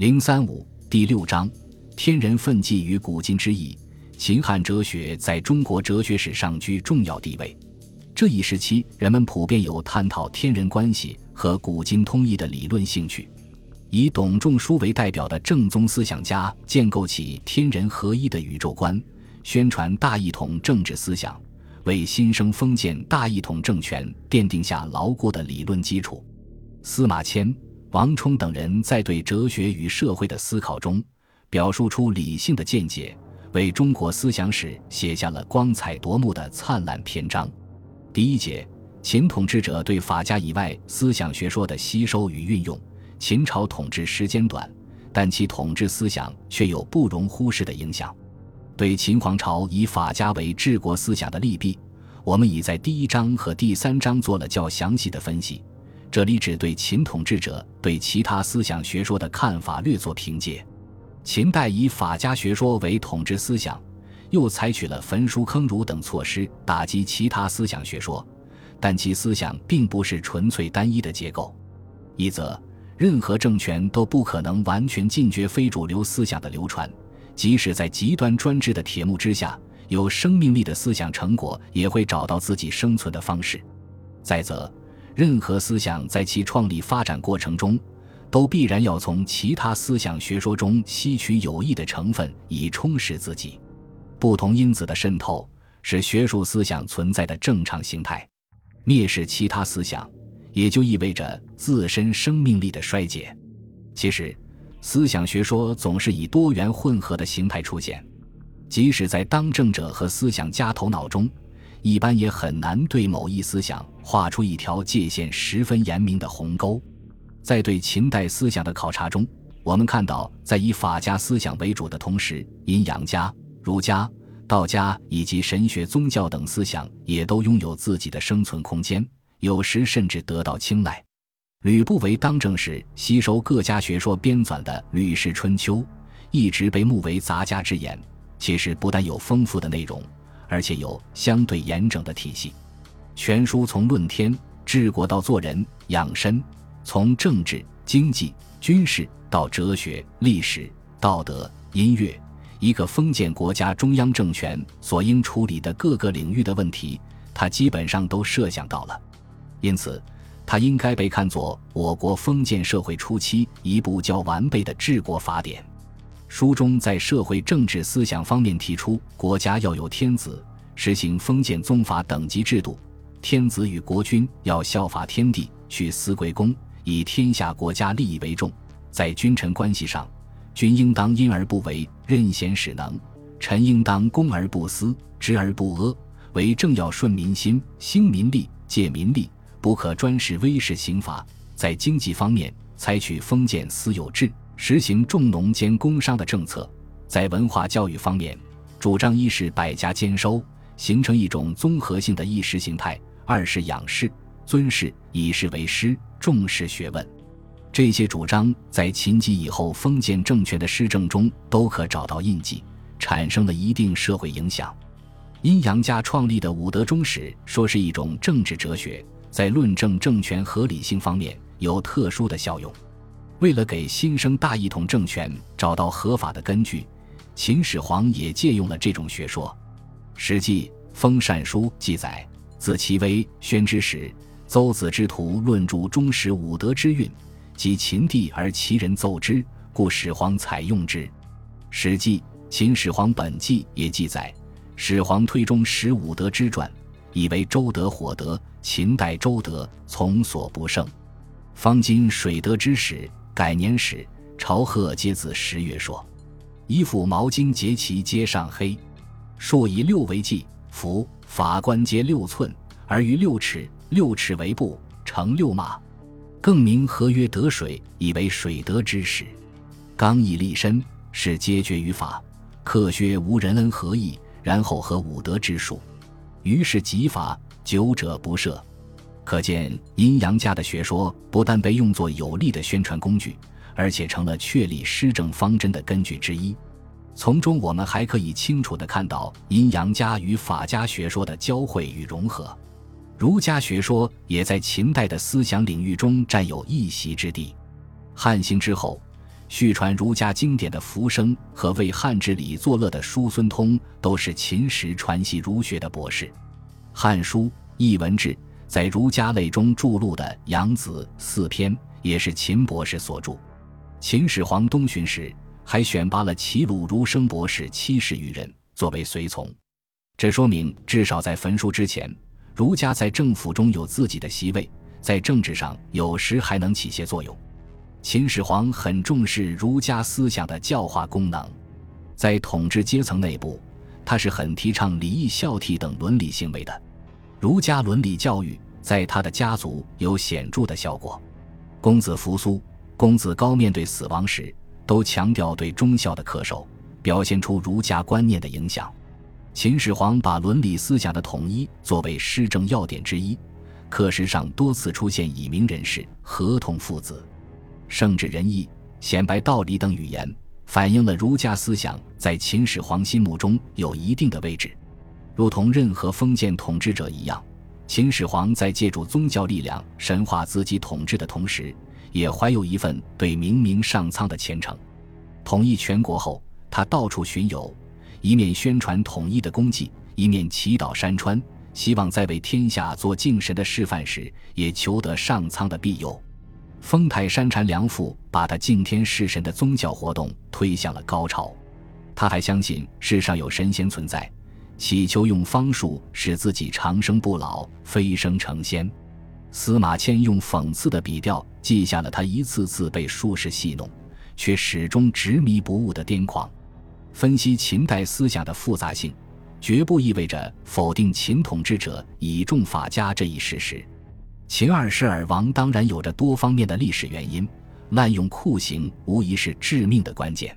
零三五第六章：天人奋际与古今之意。秦汉哲学在中国哲学史上居重要地位。这一时期，人们普遍有探讨天人关系和古今通义的理论兴趣。以董仲舒为代表的正宗思想家建构起天人合一的宇宙观，宣传大一统政治思想，为新生封建大一统政权奠定下牢固的理论基础。司马迁、王充等人在对哲学与社会的思考中，表述出理性的见解，为中国思想史写下了光彩夺目的灿烂篇章。第一节：秦统治者对法家以外思想学说的吸收与运用。秦朝统治时间短，但其统治思想却有不容忽视的影响。对秦皇朝以法家为治国思想的利弊，我们已在第一章和第三章做了较详细的分析。这里只对秦统治者对其他思想学说的看法略作评介。秦代以法家学说为统治思想，又采取了焚书坑儒等措施打击其他思想学说，但其思想并不是纯粹单一的结构。一则。任何政权都不可能完全禁绝非主流思想的流传，即使在极端专制的铁幕之下，有生命力的思想成果也会找到自己生存的方式。再则，任何思想在其创立发展过程中，都必然要从其他思想学说中吸取有益的成分，以充实自己。不同因子的渗透是学术思想存在的正常形态，蔑视其他思想。也就意味着自身生命力的衰竭。其实，思想学说总是以多元混合的形态出现，即使在当政者和思想家头脑中，一般也很难对某一思想画出一条界限十分严明的鸿沟。在对秦代思想的考察中，我们看到，在以法家思想为主的同时，阴阳家、儒家、道家以及神学宗教等思想也都拥有自己的生存空间。有时甚至得到青睐。吕不韦当政时，吸收各家学说编纂的《吕氏春秋》，一直被目为杂家之言。其实不但有丰富的内容，而且有相对严整的体系。全书从论天、治国到做人、养身，从政治、经济、军事到哲学、历史、道德、音乐，一个封建国家中央政权所应处理的各个领域的问题，他基本上都设想到了。因此，它应该被看作我国封建社会初期一部较完备的治国法典。书中在社会政治思想方面提出，国家要有天子，实行封建宗法等级制度；天子与国君要效法天地，去司贵公，以天下国家利益为重。在君臣关系上，君应当因而不为，任贤使能；臣应当公而不私，直而不阿。为政要顺民心，兴民利，借民利。不可专事威势刑罚，在经济方面采取封建私有制，实行重农兼工商的政策；在文化教育方面，主张一是百家兼收，形成一种综合性的意识形态；二是仰视、尊士，以士为师，重视学问。这些主张在秦及以后封建政权的施政中都可找到印记，产生了一定社会影响。阴阳家创立的五德忠史，说是一种政治哲学。在论证政权合理性方面有特殊的效用。为了给新生大一统政权找到合法的根据，秦始皇也借用了这种学说。《史记·封禅书》记载：“自其威宣之时，邹子之徒论著忠实五德之运，及秦帝而其人奏之，故始皇采用之。”《史记·秦始皇本纪》也记载：“始皇推忠实五德之传。”以为周德、火德，秦代周德从所不胜。方今水德之始，改年始，朝贺皆自十月说。衣服毛巾节旗皆上黑，数以六为计，服法官皆六寸，而于六尺，六尺为步，乘六马。更名合曰得水，以为水德之始。刚毅立身，是皆决于法。克削无人恩何义，然后合五德之术。于是极法久者不赦，可见阴阳家的学说不但被用作有力的宣传工具，而且成了确立施政方针的根据之一。从中我们还可以清楚地看到阴阳家与法家学说的交汇与融合。儒家学说也在秦代的思想领域中占有一席之地。汉兴之后，续传儒家经典的浮生和为汉治理作乐的叔孙通，都是秦时传习儒学的博士。《汉书·艺文志》在儒家类中著录的《杨子》四篇，也是秦博士所著。秦始皇东巡时，还选拔了齐鲁儒生博士七十余人作为随从。这说明，至少在焚书之前，儒家在政府中有自己的席位，在政治上有时还能起些作用。秦始皇很重视儒家思想的教化功能，在统治阶层内部，他是很提倡礼义孝悌等伦理行为的。儒家伦理教育在他的家族有显著的效果。公子扶苏、公子高面对死亡时，都强调对忠孝的恪守，表现出儒家观念的影响。秦始皇把伦理思想的统一作为施政要点之一，课时上多次出现以明人士、合同父子。圣智仁义、显白道理等语言，反映了儒家思想在秦始皇心目中有一定的位置。如同任何封建统治者一样，秦始皇在借助宗教力量神化自己统治的同时，也怀有一份对明明上苍的虔诚。统一全国后，他到处巡游，一面宣传统一的功绩，一面祈祷山川，希望在为天下做敬神的示范时，也求得上苍的庇佑。封泰山禅梁父把他敬天事神的宗教活动推向了高潮。他还相信世上有神仙存在，祈求用方术使自己长生不老、飞升成仙。司马迁用讽刺的笔调记下了他一次次被术士戏弄，却始终执迷不悟的癫狂。分析秦代思想的复杂性，绝不意味着否定秦统治者倚重法家这一事实。秦二世而亡当然有着多方面的历史原因，滥用酷刑无疑是致命的关键。